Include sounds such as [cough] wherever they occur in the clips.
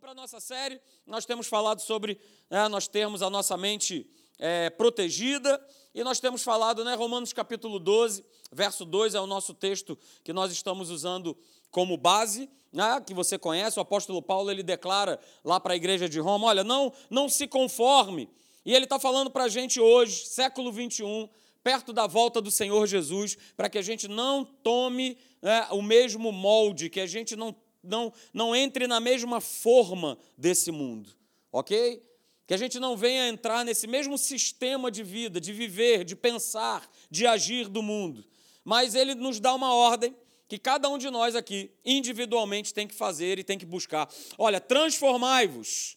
para a nossa série. Nós temos falado sobre né, nós termos a nossa mente é, protegida, e nós temos falado, né, Romanos capítulo 12, verso 2 é o nosso texto que nós estamos usando como base, né, que você conhece, o apóstolo Paulo ele declara lá para a igreja de Roma: olha, não, não se conforme. E ele está falando para a gente hoje, século 21, perto da volta do Senhor Jesus, para que a gente não tome né, o mesmo molde, que a gente não não, não entre na mesma forma desse mundo, ok? Que a gente não venha entrar nesse mesmo sistema de vida, de viver, de pensar, de agir do mundo. Mas ele nos dá uma ordem que cada um de nós aqui, individualmente, tem que fazer e tem que buscar. Olha, transformai-vos.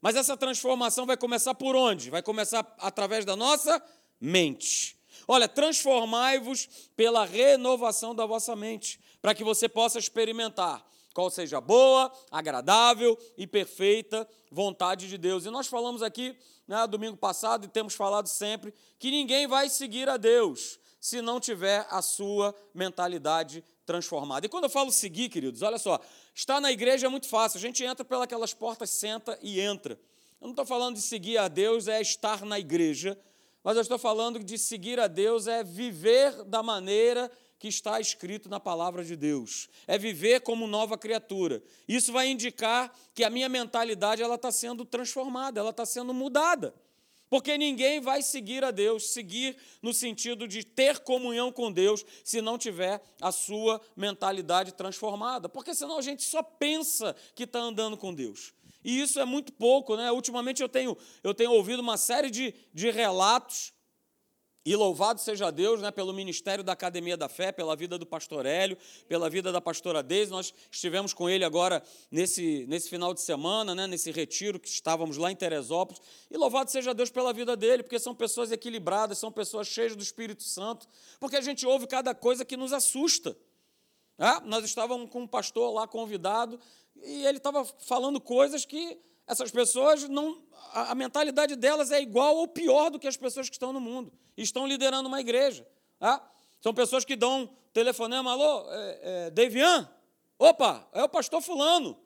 Mas essa transformação vai começar por onde? Vai começar através da nossa mente. Olha, transformai-vos pela renovação da vossa mente, para que você possa experimentar qual seja a boa, agradável e perfeita vontade de Deus. E nós falamos aqui, né, domingo passado, e temos falado sempre, que ninguém vai seguir a Deus se não tiver a sua mentalidade transformada. E quando eu falo seguir, queridos, olha só, estar na igreja é muito fácil, a gente entra pelas portas, senta e entra. Eu não estou falando de seguir a Deus é estar na igreja, mas eu estou falando de seguir a Deus é viver da maneira que está escrito na palavra de Deus. É viver como nova criatura. Isso vai indicar que a minha mentalidade ela está sendo transformada, ela está sendo mudada. Porque ninguém vai seguir a Deus, seguir no sentido de ter comunhão com Deus, se não tiver a sua mentalidade transformada. Porque senão a gente só pensa que está andando com Deus. E isso é muito pouco, né? Ultimamente eu tenho, eu tenho ouvido uma série de, de relatos e louvado seja Deus né, pelo ministério da Academia da Fé, pela vida do pastor Hélio, pela vida da pastora Deise. Nós estivemos com ele agora nesse, nesse final de semana, né, nesse retiro que estávamos lá em Teresópolis. E louvado seja Deus pela vida dele, porque são pessoas equilibradas, são pessoas cheias do Espírito Santo, porque a gente ouve cada coisa que nos assusta. É? Nós estávamos com um pastor lá convidado e ele estava falando coisas que essas pessoas não. A, mentalidade delas é igual ou pior do que as pessoas que estão no mundo. Estão liderando uma igreja. Tá? São pessoas que dão telefonema, alô, é, é, Devian? Opa, é o pastor fulano.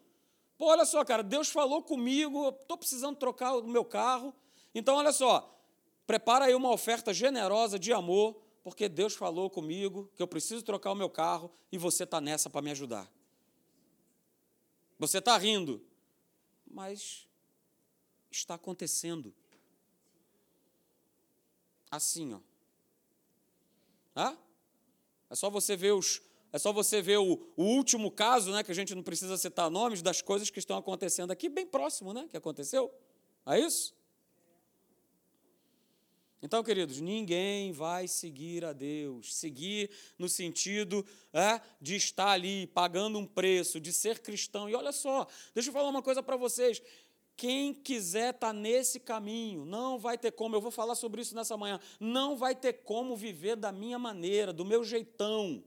Pô, olha só, cara, Deus falou comigo, estou precisando trocar o meu carro. Então, olha só, prepara aí uma oferta generosa de amor, porque Deus falou comigo que eu preciso trocar o meu carro e você está nessa para me ajudar. Você está rindo, mas está acontecendo. Assim, ó. Hã? É só você ver os, é só você ver o, o, último caso, né, que a gente não precisa citar nomes das coisas que estão acontecendo aqui, bem próximo, né, que aconteceu. É isso? Então, queridos, ninguém vai seguir a Deus. Seguir no sentido é, de estar ali pagando um preço, de ser cristão. E olha só, deixa eu falar uma coisa para vocês. Quem quiser estar tá nesse caminho, não vai ter como, eu vou falar sobre isso nessa manhã, não vai ter como viver da minha maneira, do meu jeitão.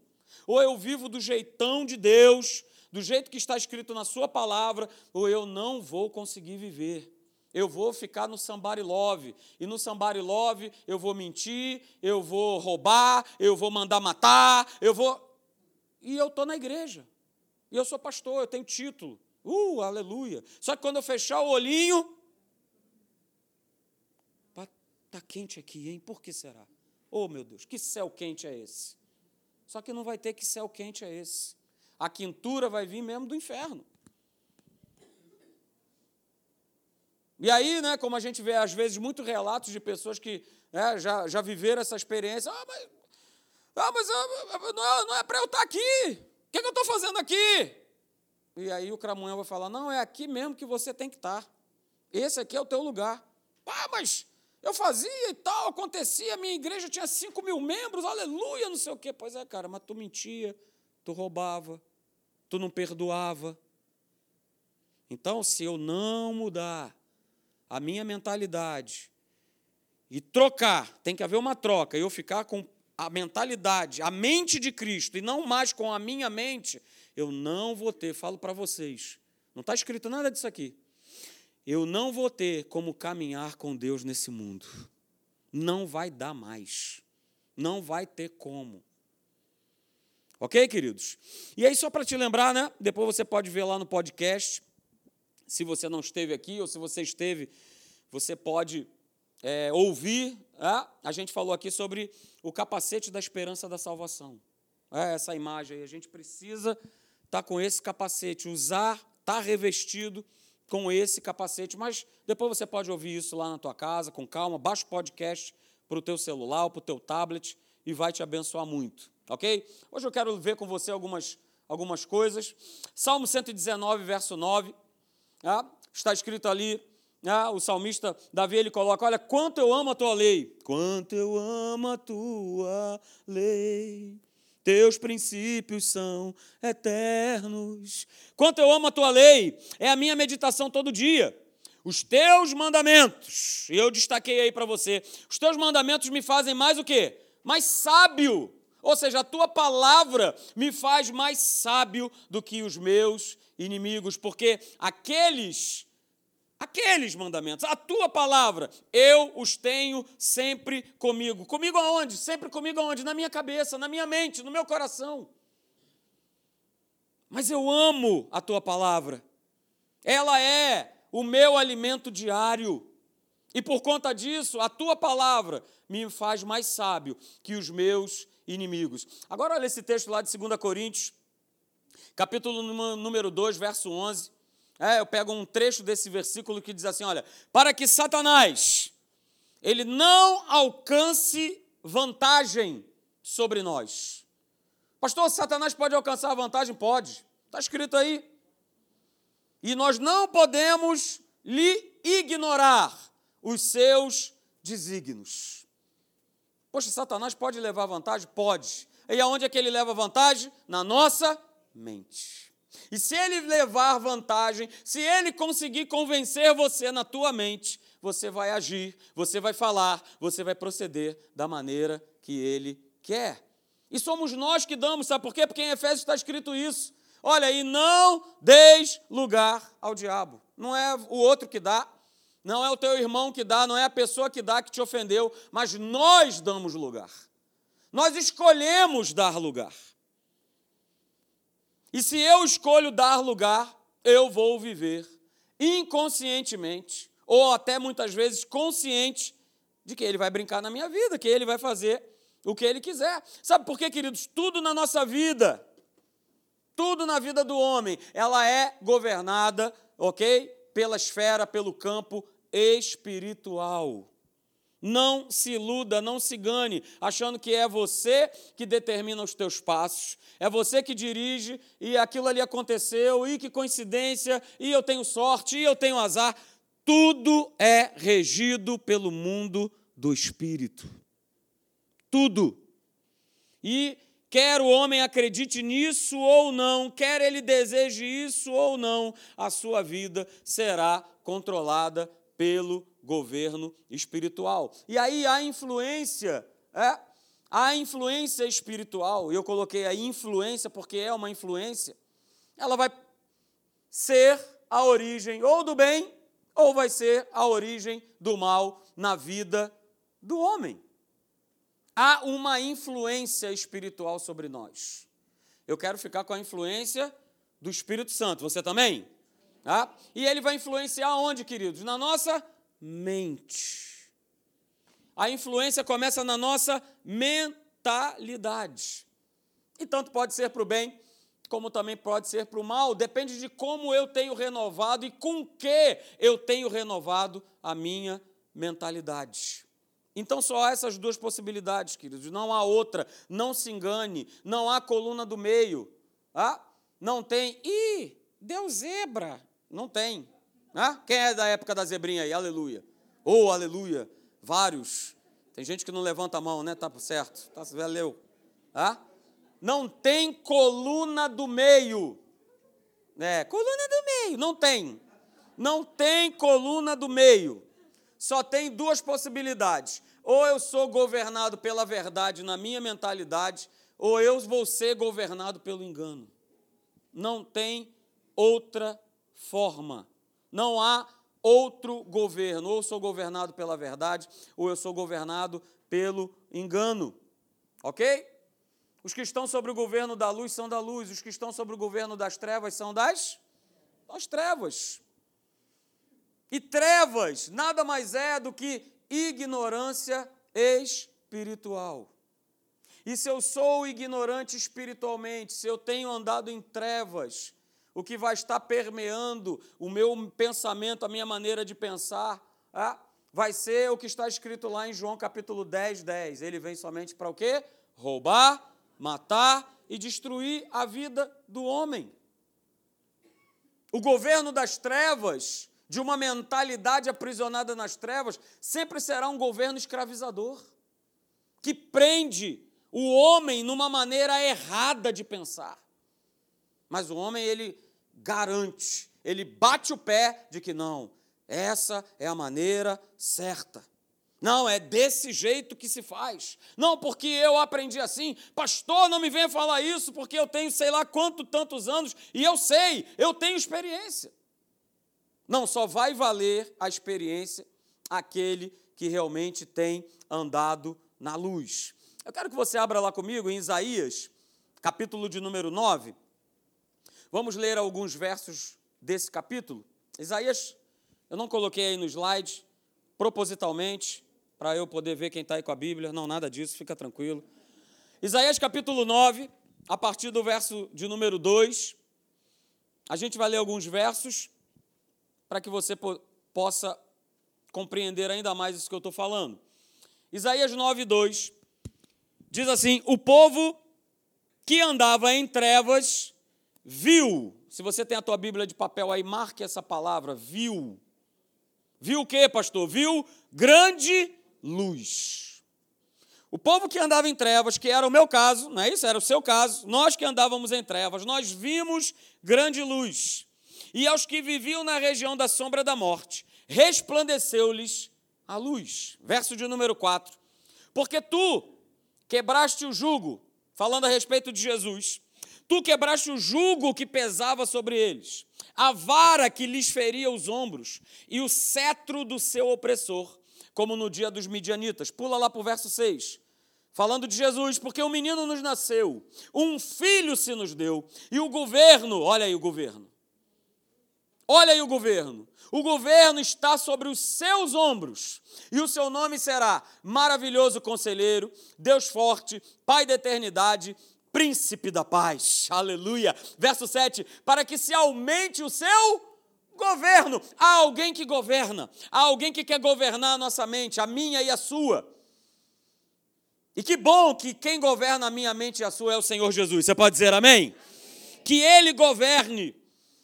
Ou eu vivo do jeitão de Deus, do jeito que está escrito na Sua palavra, ou eu não vou conseguir viver. Eu vou ficar no somebody love. E no somebody love eu vou mentir, eu vou roubar, eu vou mandar matar, eu vou. E eu estou na igreja. E eu sou pastor, eu tenho título. Uh, aleluia. Só que quando eu fechar o olhinho. Está quente aqui, hein? Por que será? Oh, meu Deus, que céu quente é esse? Só que não vai ter que céu quente é esse. A quintura vai vir mesmo do inferno. E aí, né, como a gente vê às vezes muitos relatos de pessoas que né, já, já viveram essa experiência, ah, mas, ah, mas ah, não é, não é para eu estar aqui, o que, é que eu estou fazendo aqui? E aí o cramunhão vai falar, não, é aqui mesmo que você tem que estar, esse aqui é o teu lugar. Ah, mas eu fazia e tal, acontecia, minha igreja tinha 5 mil membros, aleluia, não sei o quê. Pois é, cara, mas tu mentia, tu roubava, tu não perdoava. Então, se eu não mudar, a minha mentalidade e trocar, tem que haver uma troca, eu ficar com a mentalidade, a mente de Cristo e não mais com a minha mente, eu não vou ter, falo para vocês, não está escrito nada disso aqui. Eu não vou ter como caminhar com Deus nesse mundo. Não vai dar mais. Não vai ter como. Ok, queridos? E aí, só para te lembrar, né? Depois você pode ver lá no podcast Se você não esteve aqui ou se você esteve, você pode é, ouvir. É? A gente falou aqui sobre o capacete da esperança da salvação. É essa imagem aí. A gente precisa estar tá com esse capacete, usar, estar tá revestido com esse capacete. Mas depois você pode ouvir isso lá na tua casa, com calma. Baixa o podcast para o teu celular, para o teu tablet e vai te abençoar muito. Ok? Hoje eu quero ver com você algumas, algumas coisas. Salmo 119, verso 9. Ah, está escrito ali, ah, o salmista Davi ele coloca: Olha, quanto eu amo a tua lei, quanto eu amo a tua lei. Teus princípios são eternos. Quanto eu amo a tua lei, é a minha meditação todo dia. Os teus mandamentos, eu destaquei aí para você, os teus mandamentos me fazem mais o quê? Mais sábio. Ou seja, a tua palavra me faz mais sábio do que os meus inimigos, porque aqueles aqueles mandamentos, a tua palavra, eu os tenho sempre comigo. Comigo aonde? Sempre comigo aonde? Na minha cabeça, na minha mente, no meu coração. Mas eu amo a tua palavra. Ela é o meu alimento diário. E por conta disso, a tua palavra me faz mais sábio que os meus inimigos. Agora olha esse texto lá de 2 Coríntios, capítulo número 2, verso 11. É, eu pego um trecho desse versículo que diz assim: olha, para que Satanás ele não alcance vantagem sobre nós. Pastor, Satanás pode alcançar vantagem? Pode. Está escrito aí. E nós não podemos lhe ignorar os seus desígnios. Poxa, Satanás pode levar vantagem? Pode. E aonde é que ele leva vantagem? Na nossa mente. E se ele levar vantagem, se ele conseguir convencer você na tua mente, você vai agir, você vai falar, você vai proceder da maneira que ele quer. E somos nós que damos, sabe por quê? Porque em Efésios está escrito isso. Olha, e não deis lugar ao diabo. Não é o outro que dá, não é o teu irmão que dá, não é a pessoa que dá que te ofendeu, mas nós damos lugar. Nós escolhemos dar lugar. E se eu escolho dar lugar, eu vou viver inconscientemente, ou até muitas vezes consciente, de que ele vai brincar na minha vida, que ele vai fazer o que ele quiser. Sabe por quê, queridos? Tudo na nossa vida, tudo na vida do homem, ela é governada, ok? Pela esfera, pelo campo espiritual. Não se iluda, não se gane, achando que é você que determina os teus passos, é você que dirige e aquilo ali aconteceu, e que coincidência, e eu tenho sorte, e eu tenho azar. Tudo é regido pelo mundo do espírito. Tudo. E quer o homem acredite nisso ou não, quer ele deseje isso ou não, a sua vida será controlada pelo governo espiritual. E aí a influência, é, a influência espiritual, eu coloquei a influência porque é uma influência, ela vai ser a origem ou do bem ou vai ser a origem do mal na vida do homem. Há uma influência espiritual sobre nós. Eu quero ficar com a influência do Espírito Santo. Você também? Tá? E ele vai influenciar onde, queridos? Na nossa mente. A influência começa na nossa mentalidade. E tanto pode ser para o bem, como também pode ser para o mal, depende de como eu tenho renovado e com que eu tenho renovado a minha mentalidade. Então só há essas duas possibilidades, queridos, não há outra, não se engane, não há coluna do meio, ah? não tem, ih, deu zebra, não tem, ah? Quem é da época da zebrinha aí? Aleluia. Oh, aleluia. Vários. Tem gente que não levanta a mão, né? Tá certo. Tá, valeu. Ah? Não tem coluna do meio. É, coluna do meio. Não tem. Não tem coluna do meio. Só tem duas possibilidades. Ou eu sou governado pela verdade na minha mentalidade, ou eu vou ser governado pelo engano. Não tem outra forma. Não há outro governo. Ou eu sou governado pela verdade, ou eu sou governado pelo engano. Ok? Os que estão sobre o governo da luz são da luz, os que estão sobre o governo das trevas são das, das trevas. E trevas nada mais é do que ignorância espiritual. E se eu sou ignorante espiritualmente, se eu tenho andado em trevas, o que vai estar permeando o meu pensamento, a minha maneira de pensar, é, vai ser o que está escrito lá em João capítulo 10, 10. Ele vem somente para o quê? Roubar, matar e destruir a vida do homem. O governo das trevas, de uma mentalidade aprisionada nas trevas, sempre será um governo escravizador, que prende o homem numa maneira errada de pensar. Mas o homem, ele garante, ele bate o pé de que não, essa é a maneira certa. Não, é desse jeito que se faz. Não, porque eu aprendi assim. Pastor, não me venha falar isso, porque eu tenho sei lá quanto tantos anos e eu sei, eu tenho experiência. Não, só vai valer a experiência aquele que realmente tem andado na luz. Eu quero que você abra lá comigo em Isaías, capítulo de número 9. Vamos ler alguns versos desse capítulo. Isaías, eu não coloquei aí no slide, propositalmente, para eu poder ver quem está aí com a Bíblia. Não, nada disso, fica tranquilo. Isaías capítulo 9, a partir do verso de número 2. A gente vai ler alguns versos para que você po possa compreender ainda mais isso que eu estou falando. Isaías 9, 2 diz assim: O povo que andava em trevas viu. Se você tem a tua Bíblia de papel aí, marque essa palavra, viu. Viu o que, pastor? Viu grande luz. O povo que andava em trevas, que era o meu caso, não é isso? Era o seu caso, nós que andávamos em trevas, nós vimos grande luz. E aos que viviam na região da sombra da morte, resplandeceu-lhes a luz. Verso de número 4. Porque tu quebraste o jugo, falando a respeito de Jesus, tu quebraste o jugo que pesava sobre eles, a vara que lhes feria os ombros e o cetro do seu opressor como no dia dos midianitas. Pula lá para o verso 6. Falando de Jesus, porque um menino nos nasceu, um filho se nos deu, e o governo, olha aí o governo. Olha aí o governo. O governo está sobre os seus ombros, e o seu nome será Maravilhoso Conselheiro, Deus Forte, Pai da Eternidade, Príncipe da Paz. Aleluia. Verso 7: Para que se aumente o seu Governo. Há alguém que governa. Há alguém que quer governar a nossa mente, a minha e a sua. E que bom que quem governa a minha mente e a sua é o Senhor Jesus. Você pode dizer amém? Que Ele governe,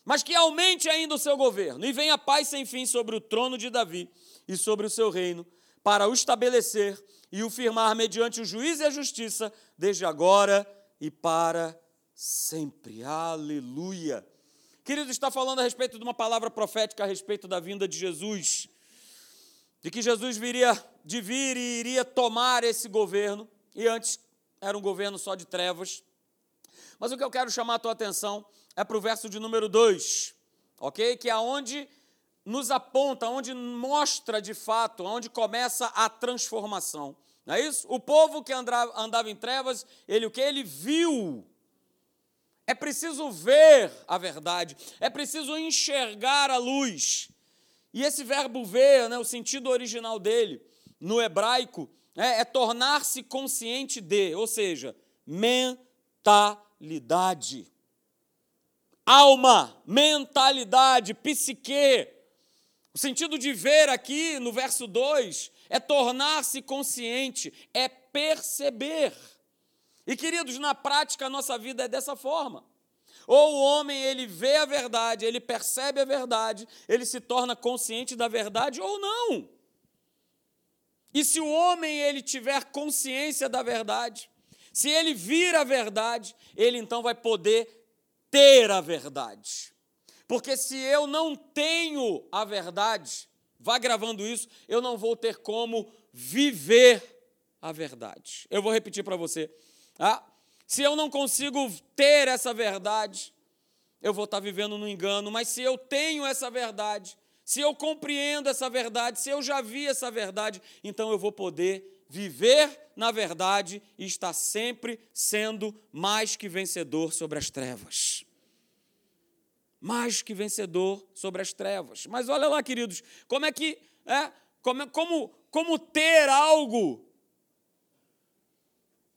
mas que aumente ainda o seu governo. E venha paz sem fim sobre o trono de Davi e sobre o seu reino, para o estabelecer e o firmar mediante o juízo e a justiça, desde agora e para sempre. Aleluia. Querido, está falando a respeito de uma palavra profética a respeito da vinda de Jesus, de que Jesus viria de vir e iria tomar esse governo, e antes era um governo só de trevas. Mas o que eu quero chamar a tua atenção é para o verso de número 2, ok? Que é onde nos aponta, onde mostra de fato, onde começa a transformação. Não é isso? O povo que andava, andava em trevas, ele o que? Ele viu é preciso ver a verdade, é preciso enxergar a luz. E esse verbo ver, né, o sentido original dele, no hebraico, é, é tornar-se consciente de, ou seja, mentalidade. Alma, mentalidade, psique. O sentido de ver aqui no verso 2 é tornar-se consciente, é perceber. E queridos, na prática a nossa vida é dessa forma. Ou o homem ele vê a verdade, ele percebe a verdade, ele se torna consciente da verdade ou não. E se o homem ele tiver consciência da verdade, se ele vir a verdade, ele então vai poder ter a verdade. Porque se eu não tenho a verdade, vá gravando isso, eu não vou ter como viver a verdade. Eu vou repetir para você. Ah, se eu não consigo ter essa verdade, eu vou estar vivendo no engano, mas se eu tenho essa verdade, se eu compreendo essa verdade, se eu já vi essa verdade, então eu vou poder viver na verdade e estar sempre sendo mais que vencedor sobre as trevas. Mais que vencedor sobre as trevas. Mas olha lá, queridos, como é que é, como, como, como ter algo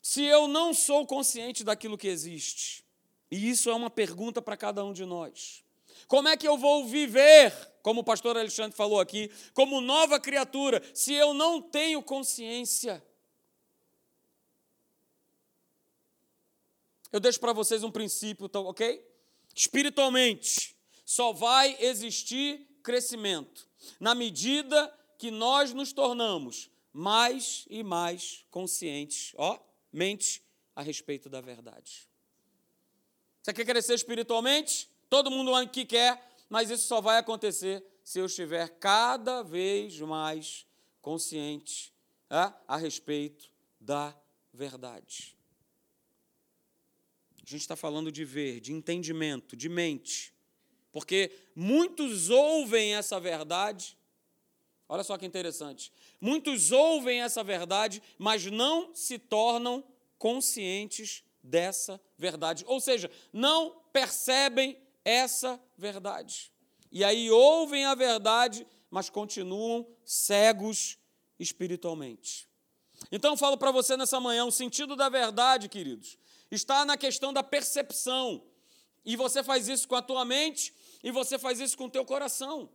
se eu não sou consciente daquilo que existe? E isso é uma pergunta para cada um de nós. Como é que eu vou viver, como o pastor Alexandre falou aqui, como nova criatura, se eu não tenho consciência? Eu deixo para vocês um princípio, tá ok? Espiritualmente, só vai existir crescimento na medida que nós nos tornamos mais e mais conscientes, ó, mente a respeito da verdade. Você quer crescer espiritualmente? Todo mundo aqui quer, mas isso só vai acontecer se eu estiver cada vez mais consciente é, a respeito da verdade. A gente está falando de ver, de entendimento, de mente. Porque muitos ouvem essa verdade. Olha só que interessante. Muitos ouvem essa verdade, mas não se tornam conscientes dessa verdade. Ou seja, não percebem essa verdade. E aí ouvem a verdade, mas continuam cegos espiritualmente. Então falo para você nessa manhã, o sentido da verdade, queridos, está na questão da percepção. E você faz isso com a tua mente e você faz isso com o teu coração.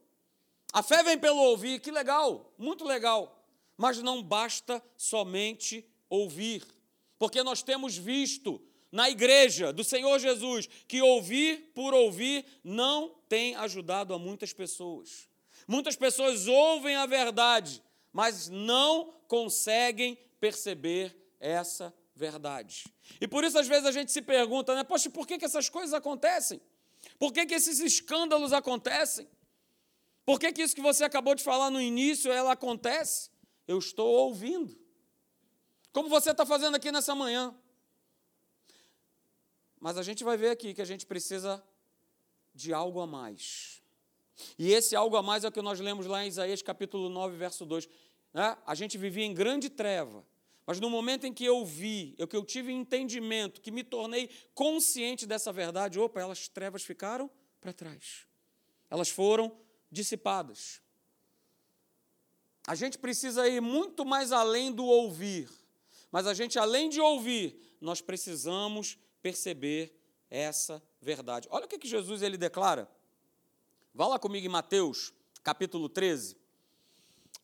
A fé vem pelo ouvir, que legal, muito legal. Mas não basta somente ouvir, porque nós temos visto na igreja do Senhor Jesus que ouvir por ouvir não tem ajudado a muitas pessoas. Muitas pessoas ouvem a verdade, mas não conseguem perceber essa verdade. E por isso, às vezes, a gente se pergunta, né? Poxa, por que, que essas coisas acontecem? Por que, que esses escândalos acontecem? Por que, que isso que você acabou de falar no início, ela acontece? Eu estou ouvindo. Como você está fazendo aqui nessa manhã. Mas a gente vai ver aqui que a gente precisa de algo a mais. E esse algo a mais é o que nós lemos lá em Isaías capítulo 9, verso 2. Né? A gente vivia em grande treva, mas no momento em que eu vi, eu que eu tive entendimento, que me tornei consciente dessa verdade, opa, elas trevas ficaram para trás. Elas foram dissipadas. A gente precisa ir muito mais além do ouvir. Mas a gente, além de ouvir, nós precisamos perceber essa verdade. Olha o que, que Jesus ele declara. Vá lá comigo em Mateus, capítulo 13,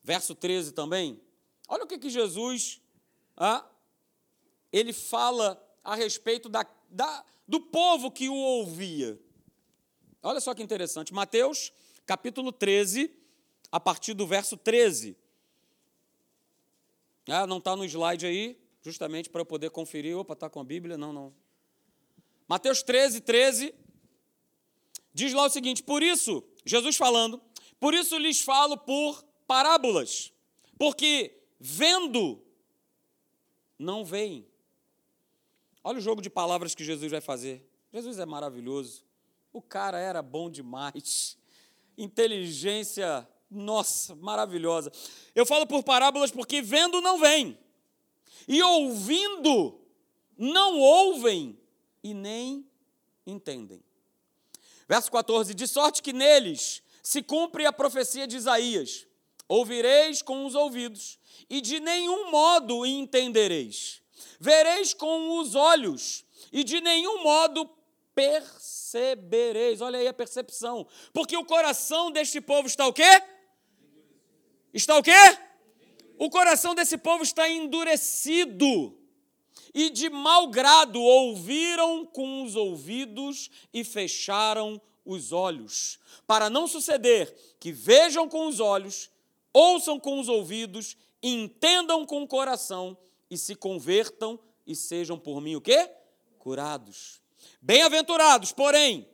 verso 13 também. Olha o que, que Jesus ah, ele fala a respeito da, da, do povo que o ouvia. Olha só que interessante. Mateus, capítulo 13, a partir do verso 13. Ah, não está no slide aí, justamente para eu poder conferir. Opa, está com a Bíblia? Não, não. Mateus 13, 13. Diz lá o seguinte: Por isso, Jesus falando, por isso lhes falo por parábolas, porque vendo não veem. Olha o jogo de palavras que Jesus vai fazer. Jesus é maravilhoso. O cara era bom demais. Inteligência, nossa, maravilhosa. Eu falo por parábolas porque vendo não vem. E ouvindo não ouvem e nem entendem. Verso 14: De sorte que neles se cumpre a profecia de Isaías: Ouvireis com os ouvidos e de nenhum modo entendereis. Vereis com os olhos, e de nenhum modo percebereis. Olha aí a percepção. Porque o coração deste povo está o quê? Está o quê? O coração desse povo está endurecido. E de mau grado ouviram com os ouvidos e fecharam os olhos, para não suceder que vejam com os olhos, ouçam com os ouvidos entendam com o coração e se convertam e sejam por mim o quê? Curados. Bem-aventurados, porém,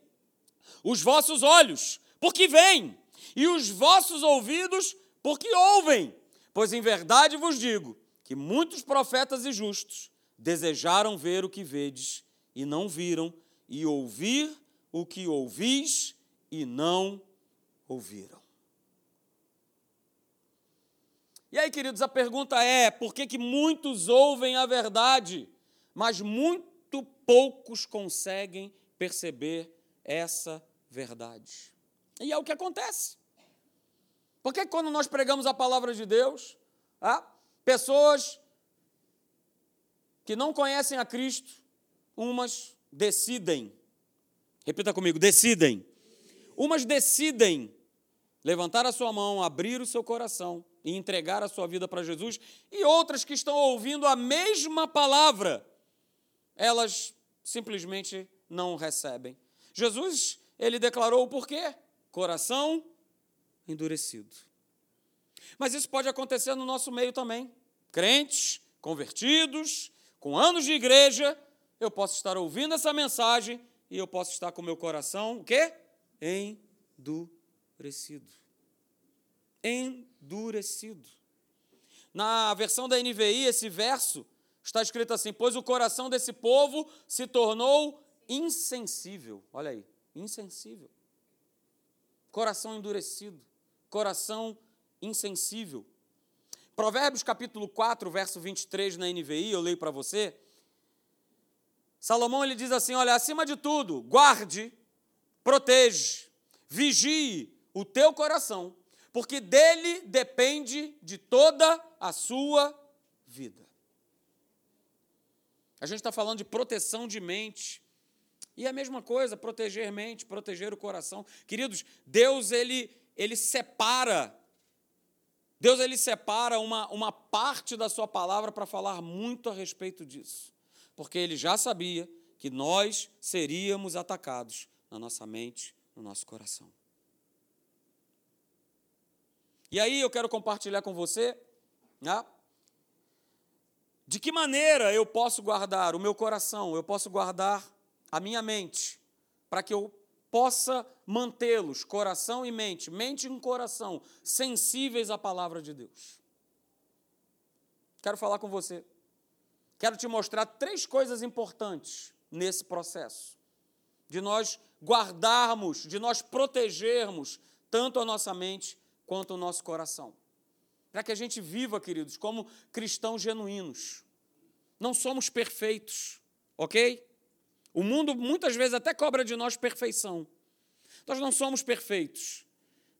os vossos olhos, porque veem, e os vossos ouvidos, porque ouvem. Pois em verdade vos digo que muitos profetas e justos desejaram ver o que vedes e não viram, e ouvir o que ouvis e não ouviram. E aí, queridos, a pergunta é: por que, que muitos ouvem a verdade, mas muito poucos conseguem perceber essa verdade. E é o que acontece. Porque quando nós pregamos a palavra de Deus, ah, pessoas que não conhecem a Cristo, umas decidem, repita comigo, decidem. Umas decidem levantar a sua mão, abrir o seu coração e entregar a sua vida para Jesus, e outras que estão ouvindo a mesma palavra, elas simplesmente não recebem. Jesus, ele declarou o porquê? Coração endurecido. Mas isso pode acontecer no nosso meio também. Crentes, convertidos, com anos de igreja, eu posso estar ouvindo essa mensagem e eu posso estar com meu coração, o quê? Endurecido. Endurecido. Na versão da NVI, esse verso está escrito assim: Pois o coração desse povo se tornou insensível. Olha aí, insensível. Coração endurecido, coração insensível. Provérbios capítulo 4, verso 23 na NVI, eu leio para você. Salomão ele diz assim: Olha, acima de tudo, guarde, protege, vigie o teu coração, porque dele depende de toda a sua vida. A gente está falando de proteção de mente. E a mesma coisa, proteger mente, proteger o coração. Queridos, Deus ele, ele separa Deus ele separa uma, uma parte da sua palavra para falar muito a respeito disso, porque ele já sabia que nós seríamos atacados na nossa mente, no nosso coração. E aí eu quero compartilhar com você, né, de que maneira eu posso guardar o meu coração, eu posso guardar a minha mente, para que eu possa mantê-los, coração e mente, mente e coração, sensíveis à palavra de Deus. Quero falar com você. Quero te mostrar três coisas importantes nesse processo. De nós guardarmos, de nós protegermos tanto a nossa mente quanto o nosso coração. Para que a gente viva, queridos, como cristãos genuínos. Não somos perfeitos, ok? O mundo muitas vezes até cobra de nós perfeição. Nós não somos perfeitos,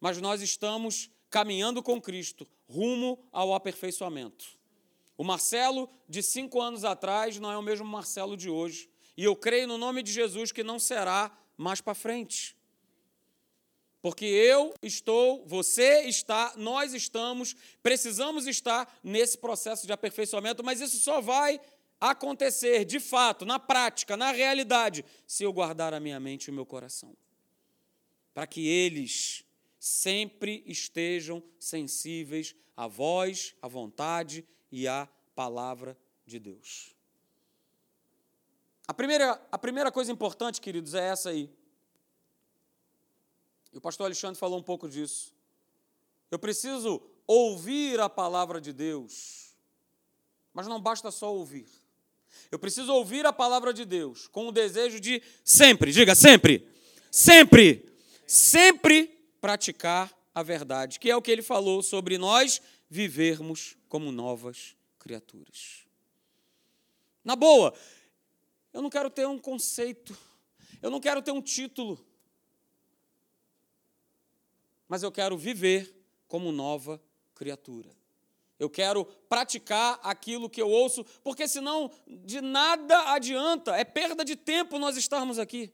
mas nós estamos caminhando com Cristo rumo ao aperfeiçoamento. O Marcelo de cinco anos atrás não é o mesmo Marcelo de hoje. E eu creio no nome de Jesus que não será mais para frente. Porque eu estou, você está, nós estamos, precisamos estar nesse processo de aperfeiçoamento, mas isso só vai acontecer de fato, na prática, na realidade, se eu guardar a minha mente e o meu coração. Para que eles sempre estejam sensíveis à voz, à vontade e à palavra de Deus. A primeira, a primeira coisa importante, queridos, é essa aí. E o pastor Alexandre falou um pouco disso. Eu preciso ouvir a palavra de Deus, mas não basta só ouvir. Eu preciso ouvir a palavra de Deus com o desejo de sempre, diga sempre, sempre, sempre praticar a verdade, que é o que ele falou sobre nós vivermos como novas criaturas. Na boa, eu não quero ter um conceito, eu não quero ter um título, mas eu quero viver como nova criatura. Eu quero praticar aquilo que eu ouço, porque senão de nada adianta, é perda de tempo nós estarmos aqui.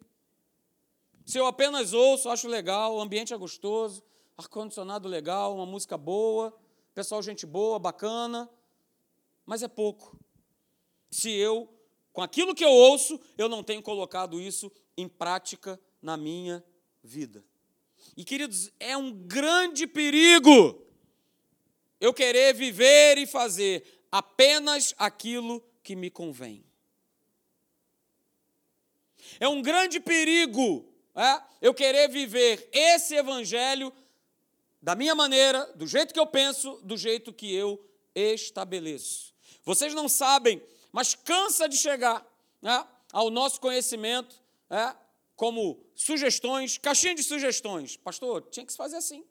Se eu apenas ouço, acho legal, o ambiente é gostoso, ar-condicionado legal, uma música boa, pessoal, gente boa, bacana, mas é pouco. Se eu, com aquilo que eu ouço, eu não tenho colocado isso em prática na minha vida. E, queridos, é um grande perigo eu querer viver e fazer apenas aquilo que me convém. É um grande perigo é? eu querer viver esse evangelho da minha maneira, do jeito que eu penso, do jeito que eu estabeleço. Vocês não sabem, mas cansa de chegar né, ao nosso conhecimento é, como sugestões, caixinha de sugestões. Pastor, tinha que se fazer assim.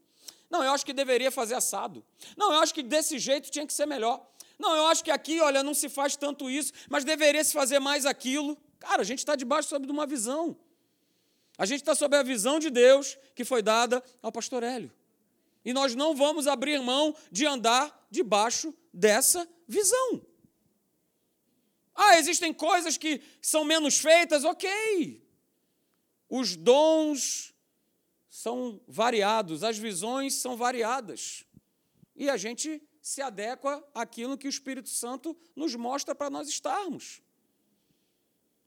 Não, eu acho que deveria fazer assado. Não, eu acho que desse jeito tinha que ser melhor. Não, eu acho que aqui, olha, não se faz tanto isso, mas deveria se fazer mais aquilo. Cara, a gente está debaixo sobre uma visão. A gente está sob a visão de Deus que foi dada ao pastor Hélio. E nós não vamos abrir mão de andar debaixo dessa visão. Ah, existem coisas que são menos feitas, ok. Os dons são variados, as visões são variadas. E a gente se adequa àquilo que o Espírito Santo nos mostra para nós estarmos.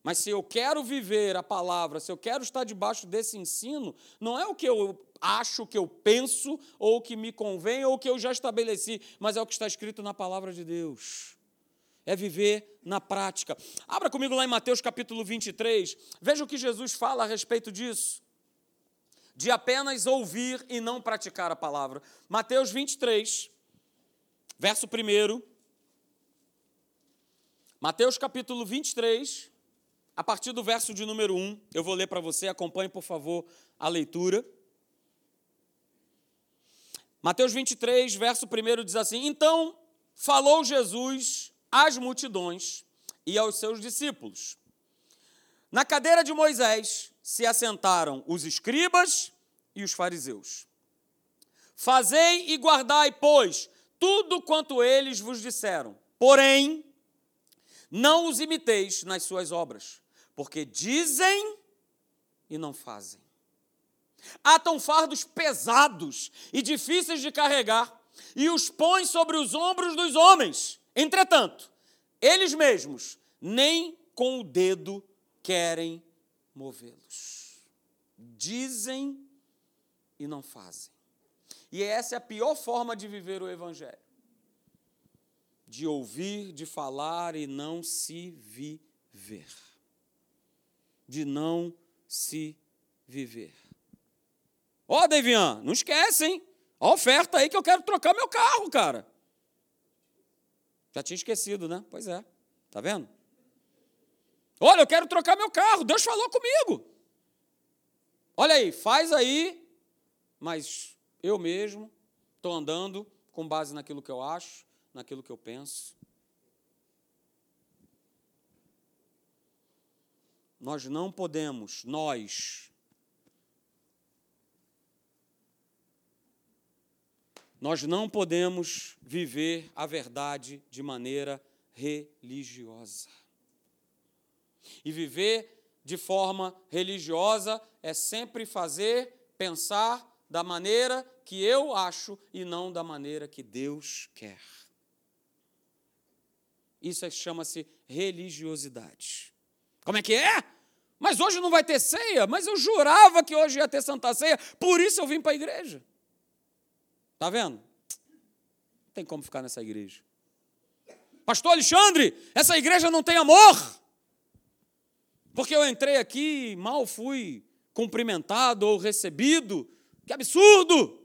Mas se eu quero viver a palavra, se eu quero estar debaixo desse ensino, não é o que eu acho, o que eu penso, ou o que me convém, ou o que eu já estabeleci, mas é o que está escrito na palavra de Deus. É viver na prática. Abra comigo lá em Mateus capítulo 23. Veja o que Jesus fala a respeito disso. De apenas ouvir e não praticar a palavra. Mateus 23, verso 1. Mateus capítulo 23, a partir do verso de número 1, eu vou ler para você, acompanhe, por favor, a leitura. Mateus 23, verso 1 diz assim: Então falou Jesus às multidões e aos seus discípulos. Na cadeira de Moisés se assentaram os escribas e os fariseus. Fazei e guardai, pois, tudo quanto eles vos disseram. Porém, não os imiteis nas suas obras porque dizem e não fazem. Atam fardos pesados e difíceis de carregar e os põem sobre os ombros dos homens. Entretanto, eles mesmos nem com o dedo querem movê-los. Dizem e não fazem. E essa é a pior forma de viver o Evangelho: de ouvir, de falar e não se viver de não se viver. Ó, oh, Devian, não esquece, hein? A oferta aí que eu quero trocar meu carro, cara. Já tinha esquecido, né? Pois é. Tá vendo? Olha, eu quero trocar meu carro. Deus falou comigo. Olha aí, faz aí, mas eu mesmo estou andando com base naquilo que eu acho, naquilo que eu penso. Nós não podemos, nós, nós não podemos viver a verdade de maneira religiosa. E viver de forma religiosa é sempre fazer, pensar da maneira que eu acho e não da maneira que Deus quer. Isso é, chama-se religiosidade. Como é que é? Mas hoje não vai ter ceia, mas eu jurava que hoje ia ter Santa Ceia, por isso eu vim para a igreja. Está vendo? Não tem como ficar nessa igreja. Pastor Alexandre, essa igreja não tem amor. Porque eu entrei aqui e mal fui cumprimentado ou recebido. Que absurdo!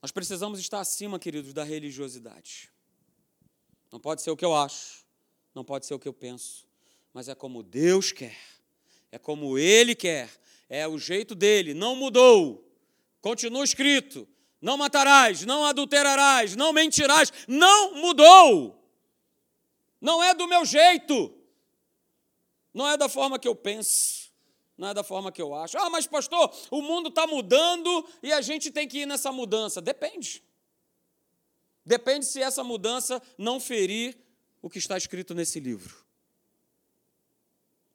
Nós precisamos estar acima, queridos, da religiosidade. Não pode ser o que eu acho, não pode ser o que eu penso, mas é como Deus quer, é como Ele quer, é o jeito dele, não mudou, continua escrito: não matarás, não adulterarás, não mentirás, não mudou, não é do meu jeito, não é da forma que eu penso. Não é da forma que eu acho. Ah, mas pastor, o mundo está mudando e a gente tem que ir nessa mudança. Depende. Depende se essa mudança não ferir o que está escrito nesse livro.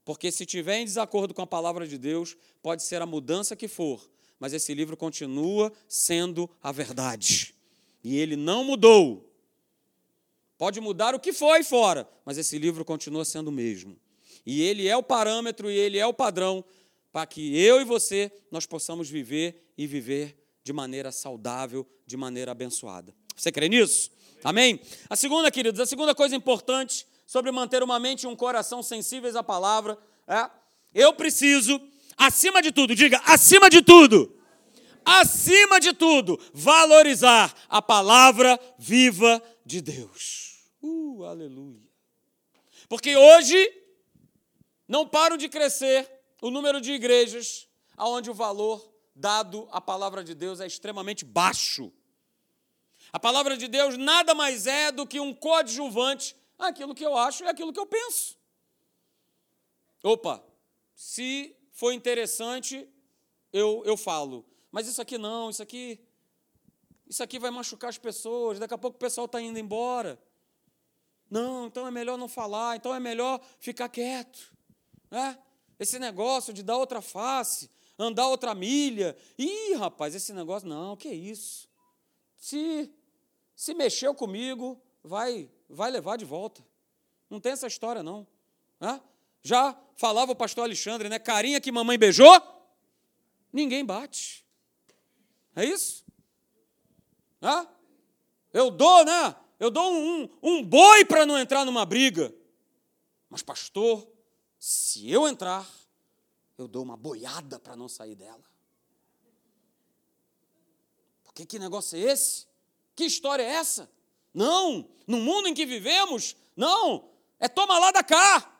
Porque se tiver em desacordo com a palavra de Deus, pode ser a mudança que for, mas esse livro continua sendo a verdade. E ele não mudou. Pode mudar o que foi fora, mas esse livro continua sendo o mesmo. E ele é o parâmetro e ele é o padrão para que eu e você nós possamos viver e viver de maneira saudável, de maneira abençoada. Você crê nisso? Amém? A segunda, queridos, a segunda coisa importante sobre manter uma mente e um coração sensíveis à palavra é: eu preciso, acima de tudo, diga, acima de tudo, acima de tudo, valorizar a palavra viva de Deus. Uh, aleluia. Porque hoje não paro de crescer o número de igrejas onde o valor dado à palavra de Deus é extremamente baixo. A palavra de Deus nada mais é do que um coadjuvante aquilo que eu acho é aquilo que eu penso. Opa, se for interessante, eu, eu falo. Mas isso aqui não, isso aqui. Isso aqui vai machucar as pessoas, daqui a pouco o pessoal está indo embora. Não, então é melhor não falar, então é melhor ficar quieto. Né? Esse negócio de dar outra face, andar outra milha. Ih, rapaz, esse negócio, não, que isso? Se, se mexeu comigo, vai, vai levar de volta. Não tem essa história, não. Né? Já falava o pastor Alexandre, né? Carinha que mamãe beijou, ninguém bate. É isso? Hã? Eu dou, né? Eu dou um, um boi para não entrar numa briga. Mas, pastor, se eu entrar, eu dou uma boiada para não sair dela. Porque que negócio é esse? Que história é essa? Não, no mundo em que vivemos, não, é toma lá da cá.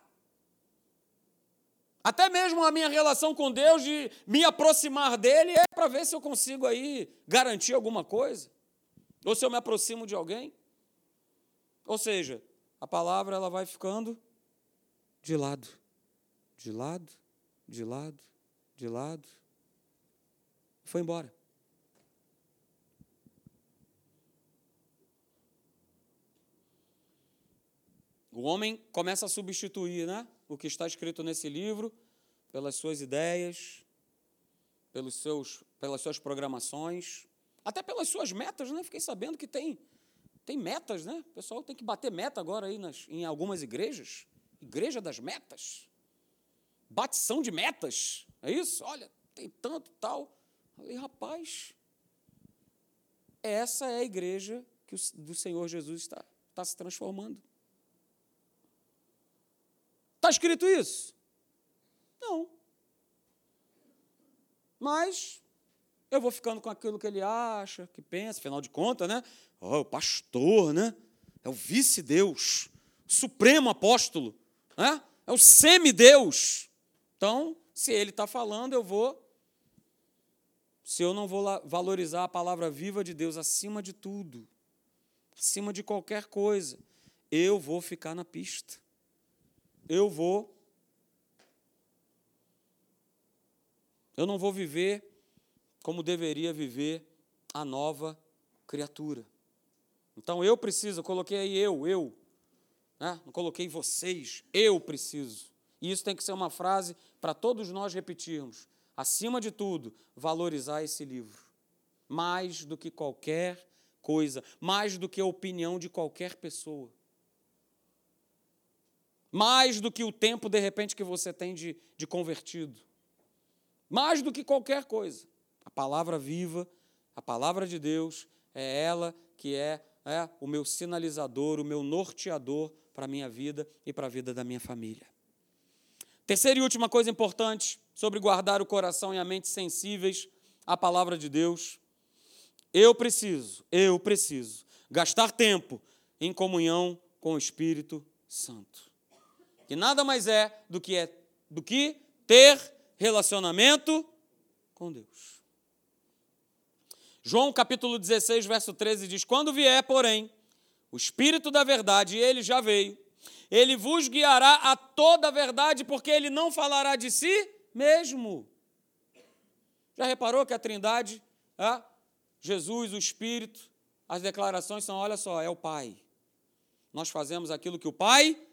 Até mesmo a minha relação com Deus, de me aproximar dele, é para ver se eu consigo aí garantir alguma coisa. Ou se eu me aproximo de alguém. Ou seja, a palavra ela vai ficando de lado, de lado, de lado, de lado. Foi embora. O homem começa a substituir, né? o que está escrito nesse livro, pelas suas ideias, pelos seus, pelas suas programações, até pelas suas metas, né? Fiquei sabendo que tem, tem metas, né? O pessoal tem que bater meta agora aí nas, em algumas igrejas. Igreja das metas. Batição de metas. É isso? Olha, tem tanto tal. Falei, rapaz, essa é a igreja que o, do Senhor Jesus está, está se transformando. Está escrito isso? Não. Mas eu vou ficando com aquilo que ele acha, que pensa, afinal de contas, né? Oh, o pastor, né? É o vice-deus, supremo apóstolo, né? É o semideus. Então, se ele está falando, eu vou. Se eu não vou valorizar a palavra viva de Deus acima de tudo, acima de qualquer coisa, eu vou ficar na pista eu vou. Eu não vou viver como deveria viver a nova criatura. Então eu preciso, eu coloquei aí eu, eu, né? não coloquei vocês, eu preciso. E isso tem que ser uma frase para todos nós repetirmos. Acima de tudo, valorizar esse livro. Mais do que qualquer coisa, mais do que a opinião de qualquer pessoa mais do que o tempo, de repente, que você tem de, de convertido, mais do que qualquer coisa. A palavra viva, a palavra de Deus, é ela que é, é o meu sinalizador, o meu norteador para a minha vida e para a vida da minha família. Terceira e última coisa importante sobre guardar o coração e a mente sensíveis à palavra de Deus. Eu preciso, eu preciso gastar tempo em comunhão com o Espírito Santo que nada mais é do que, é, do que ter relacionamento com Deus. João capítulo 16, verso 13 diz: Quando vier, porém, o Espírito da verdade, ele já veio, ele vos guiará a toda a verdade, porque ele não falará de si mesmo. Já reparou que a Trindade, é? Jesus, o Espírito, as declarações são: olha só, é o Pai. Nós fazemos aquilo que o Pai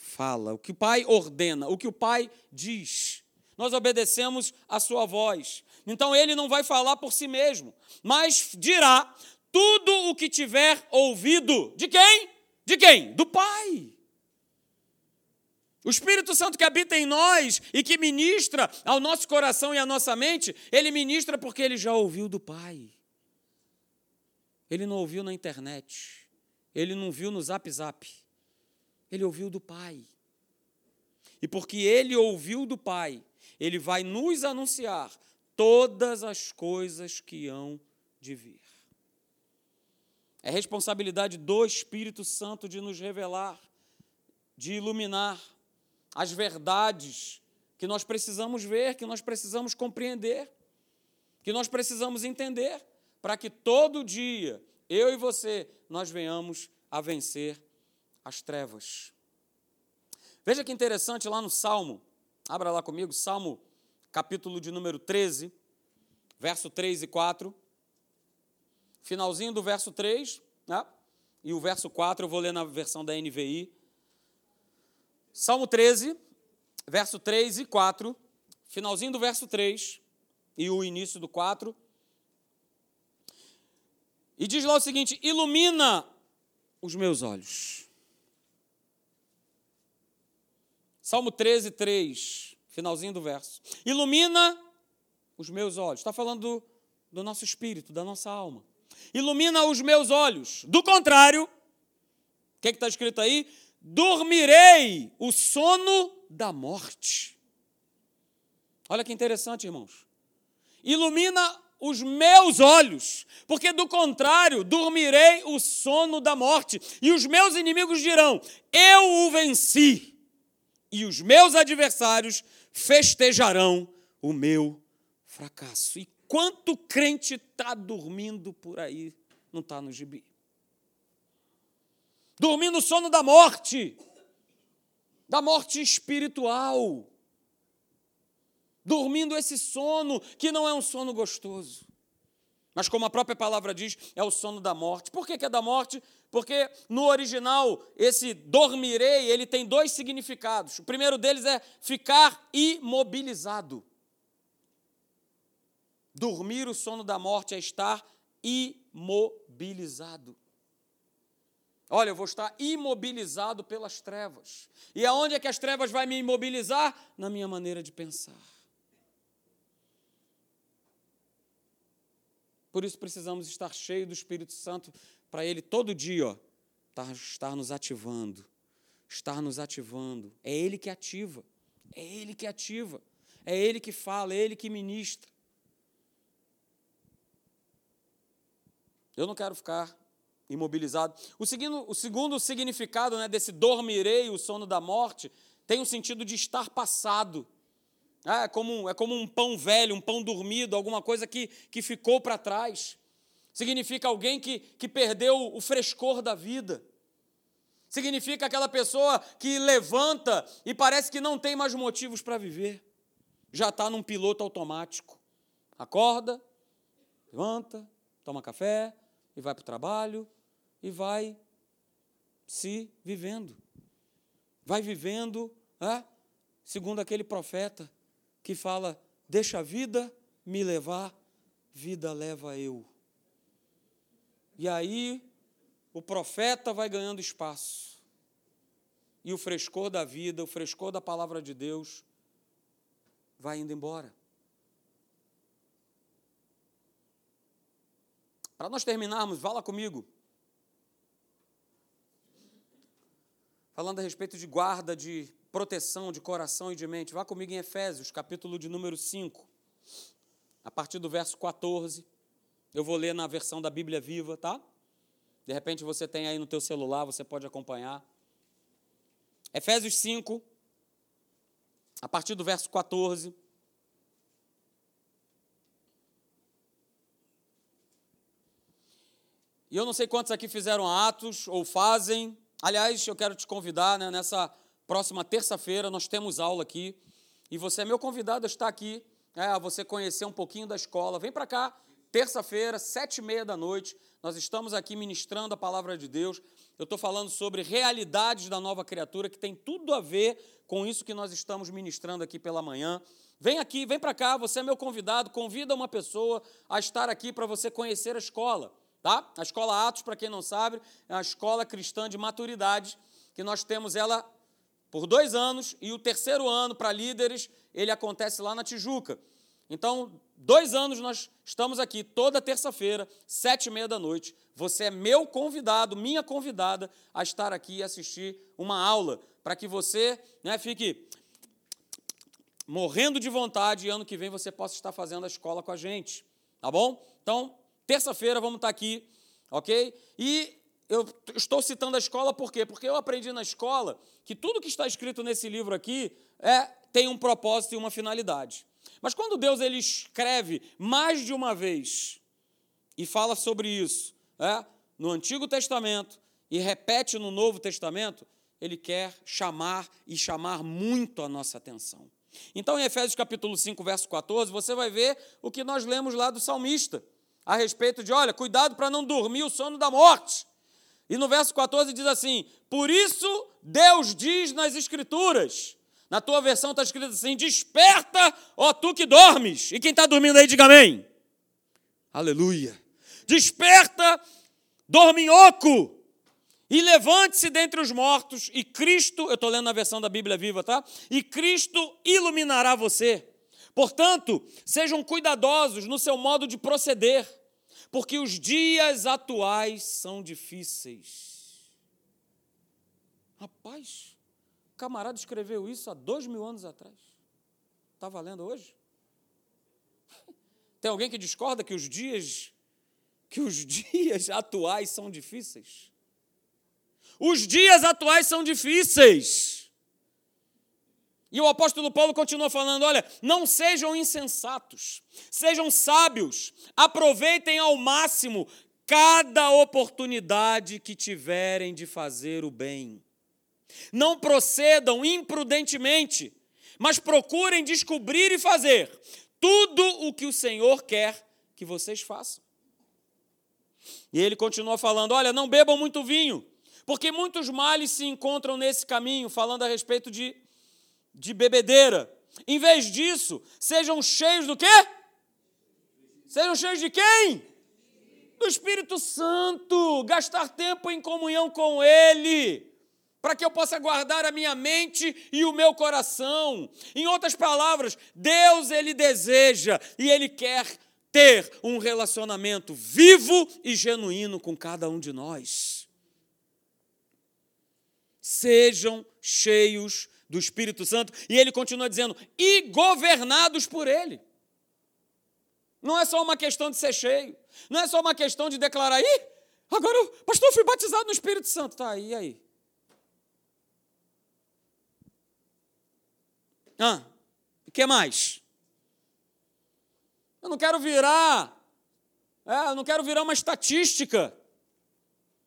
fala, o que o Pai ordena, o que o Pai diz. Nós obedecemos a sua voz. Então ele não vai falar por si mesmo, mas dirá tudo o que tiver ouvido. De quem? De quem? Do Pai. O Espírito Santo que habita em nós e que ministra ao nosso coração e à nossa mente, ele ministra porque ele já ouviu do Pai. Ele não ouviu na internet. Ele não viu no Zap Zap. Ele ouviu do Pai. E porque ele ouviu do Pai, ele vai nos anunciar todas as coisas que hão de vir. É responsabilidade do Espírito Santo de nos revelar, de iluminar as verdades que nós precisamos ver, que nós precisamos compreender, que nós precisamos entender, para que todo dia, eu e você, nós venhamos a vencer as trevas. Veja que interessante lá no Salmo, abra lá comigo, Salmo capítulo de número 13, verso 3 e 4. Finalzinho do verso 3, né? e o verso 4 eu vou ler na versão da NVI. Salmo 13, verso 3 e 4, finalzinho do verso 3 e o início do 4. E diz lá o seguinte: ilumina os meus olhos. Salmo 13, 3, finalzinho do verso. Ilumina os meus olhos. Está falando do, do nosso espírito, da nossa alma. Ilumina os meus olhos. Do contrário, o que está escrito aí? Dormirei o sono da morte. Olha que interessante, irmãos. Ilumina os meus olhos, porque do contrário, dormirei o sono da morte, e os meus inimigos dirão: Eu o venci, e os meus adversários festejarão o meu fracasso. E quanto crente está dormindo por aí, não está no gibi? Dormindo o sono da morte, da morte espiritual dormindo esse sono que não é um sono gostoso. Mas, como a própria palavra diz, é o sono da morte. Por que, que é da morte? Porque no original, esse dormirei, ele tem dois significados. O primeiro deles é ficar imobilizado. Dormir o sono da morte é estar imobilizado. Olha, eu vou estar imobilizado pelas trevas. E aonde é que as trevas vai me imobilizar? Na minha maneira de pensar. Por isso precisamos estar cheios do Espírito Santo para ele todo dia ó, estar, estar nos ativando. Estar nos ativando. É ele que ativa. É ele que ativa. É ele que fala, é ele que ministra. Eu não quero ficar imobilizado. O segundo, o segundo significado né, desse dormirei, o sono da morte, tem o sentido de estar passado. É como, é como um pão velho, um pão dormido, alguma coisa que, que ficou para trás. Significa alguém que, que perdeu o frescor da vida. Significa aquela pessoa que levanta e parece que não tem mais motivos para viver. Já está num piloto automático. Acorda, levanta, toma café e vai para o trabalho e vai se vivendo. Vai vivendo, é, segundo aquele profeta que fala: Deixa a vida me levar, vida leva eu. E aí o profeta vai ganhando espaço. E o frescor da vida, o frescor da palavra de Deus vai indo embora. Para nós terminarmos, lá comigo. Falando a respeito de guarda de proteção de coração e de mente. Vá comigo em Efésios, capítulo de número 5, a partir do verso 14. Eu vou ler na versão da Bíblia Viva, tá? De repente você tem aí no teu celular, você pode acompanhar. Efésios 5, a partir do verso 14. E eu não sei quantos aqui fizeram atos ou fazem. Aliás, eu quero te convidar né, nessa Próxima terça-feira nós temos aula aqui e você é meu convidado a estar aqui, é, a você conhecer um pouquinho da escola. Vem para cá, terça-feira, sete e meia da noite. Nós estamos aqui ministrando a palavra de Deus. Eu estou falando sobre realidades da nova criatura que tem tudo a ver com isso que nós estamos ministrando aqui pela manhã. Vem aqui, vem para cá, você é meu convidado, convida uma pessoa a estar aqui para você conhecer a escola, tá? A escola Atos, para quem não sabe, é a escola cristã de maturidade, que nós temos ela por dois anos, e o terceiro ano para líderes, ele acontece lá na Tijuca. Então, dois anos nós estamos aqui toda terça-feira, sete e meia da noite. Você é meu convidado, minha convidada, a estar aqui e assistir uma aula, para que você né, fique morrendo de vontade e ano que vem você possa estar fazendo a escola com a gente. Tá bom? Então, terça-feira vamos estar aqui, ok? E eu estou citando a escola por quê? Porque eu aprendi na escola que tudo que está escrito nesse livro aqui é, tem um propósito e uma finalidade. Mas quando Deus ele escreve mais de uma vez e fala sobre isso, é, no Antigo Testamento e repete no Novo Testamento, ele quer chamar e chamar muito a nossa atenção. Então, em Efésios capítulo 5, verso 14, você vai ver o que nós lemos lá do salmista, a respeito de, olha, cuidado para não dormir o sono da morte. E no verso 14 diz assim: Por isso Deus diz nas Escrituras, na tua versão está escrito assim: Desperta, ó tu que dormes. E quem está dormindo aí, diga amém. Aleluia. Desperta, dorminhoco, e levante-se dentre os mortos, e Cristo, eu estou lendo na versão da Bíblia Viva, tá? E Cristo iluminará você. Portanto, sejam cuidadosos no seu modo de proceder, porque os dias atuais são difíceis. Rapaz, camarada escreveu isso há dois mil anos atrás. Está valendo hoje? [laughs] Tem alguém que discorda que os dias que os [laughs] dias atuais são difíceis? Os dias atuais são difíceis. E o apóstolo Paulo continua falando: olha, não sejam insensatos, sejam sábios, aproveitem ao máximo cada oportunidade que tiverem de fazer o bem. Não procedam imprudentemente, mas procurem descobrir e fazer tudo o que o Senhor quer que vocês façam. E ele continua falando: olha, não bebam muito vinho porque muitos males se encontram nesse caminho, falando a respeito de, de bebedeira. Em vez disso, sejam cheios do quê? Sejam cheios de quem? Do Espírito Santo. Gastar tempo em comunhão com Ele para que eu possa guardar a minha mente e o meu coração. Em outras palavras, Deus ele deseja e ele quer ter um relacionamento vivo e genuíno com cada um de nós sejam cheios do Espírito Santo. E ele continua dizendo: e governados por ele. Não é só uma questão de ser cheio, não é só uma questão de declarar, ih, agora, pastor, eu fui batizado no Espírito Santo. Tá, e aí? Ah, o que mais? Eu não quero virar, é, eu não quero virar uma estatística.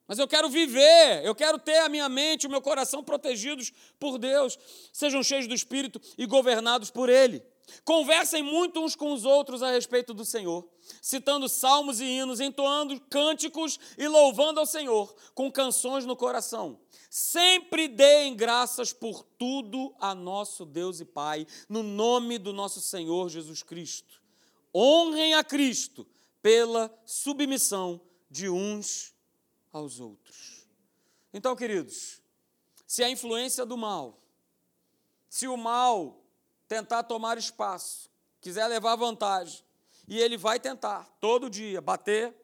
Mas eu quero viver, eu quero ter a minha mente, o meu coração protegidos por Deus. Sejam cheios do Espírito e governados por Ele. Conversem muito uns com os outros a respeito do Senhor, citando salmos e hinos, entoando cânticos e louvando ao Senhor com canções no coração. Sempre deem graças por tudo a nosso Deus e Pai, no nome do nosso Senhor Jesus Cristo. Honrem a Cristo pela submissão de uns aos outros. Então, queridos, se a influência do mal, se o mal tentar tomar espaço, quiser levar vantagem, e ele vai tentar todo dia bater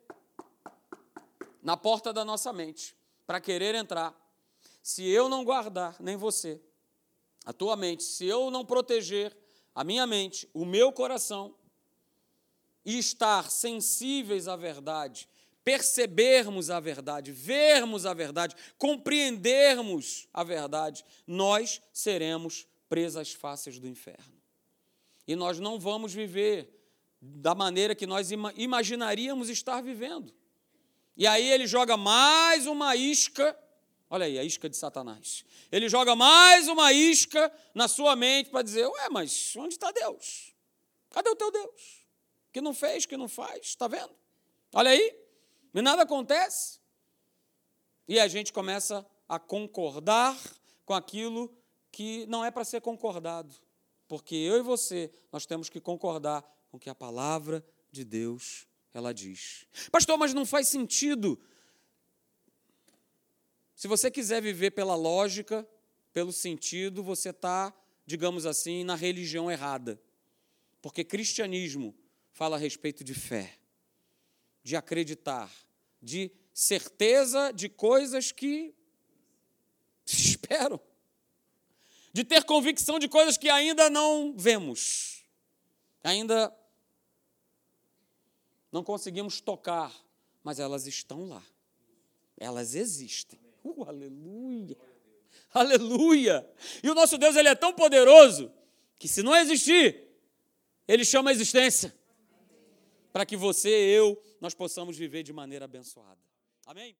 na porta da nossa mente para querer entrar. Se eu não guardar, nem você, a tua mente, se eu não proteger a minha mente, o meu coração, e estar sensíveis à verdade, percebermos a verdade, vermos a verdade, compreendermos a verdade, nós seremos presas fáceis do inferno. E nós não vamos viver da maneira que nós imaginaríamos estar vivendo. E aí ele joga mais uma isca, olha aí, a isca de Satanás. Ele joga mais uma isca na sua mente para dizer: Ué, mas onde está Deus? Cadê o teu Deus? Que não fez, que não faz, está vendo? Olha aí, e nada acontece. E a gente começa a concordar com aquilo que não é para ser concordado. Porque eu e você, nós temos que concordar com o que a palavra de Deus ela diz. Pastor, mas não faz sentido. Se você quiser viver pela lógica, pelo sentido, você está, digamos assim, na religião errada. Porque cristianismo fala a respeito de fé de acreditar, de certeza de coisas que se [laughs] esperam, de ter convicção de coisas que ainda não vemos, ainda não conseguimos tocar, mas elas estão lá, elas existem. [laughs] Uh, aleluia! Aleluia! E o nosso Deus ele é tão poderoso que se não existir, ele chama a existência para que você, eu, nós possamos viver de maneira abençoada. Amém?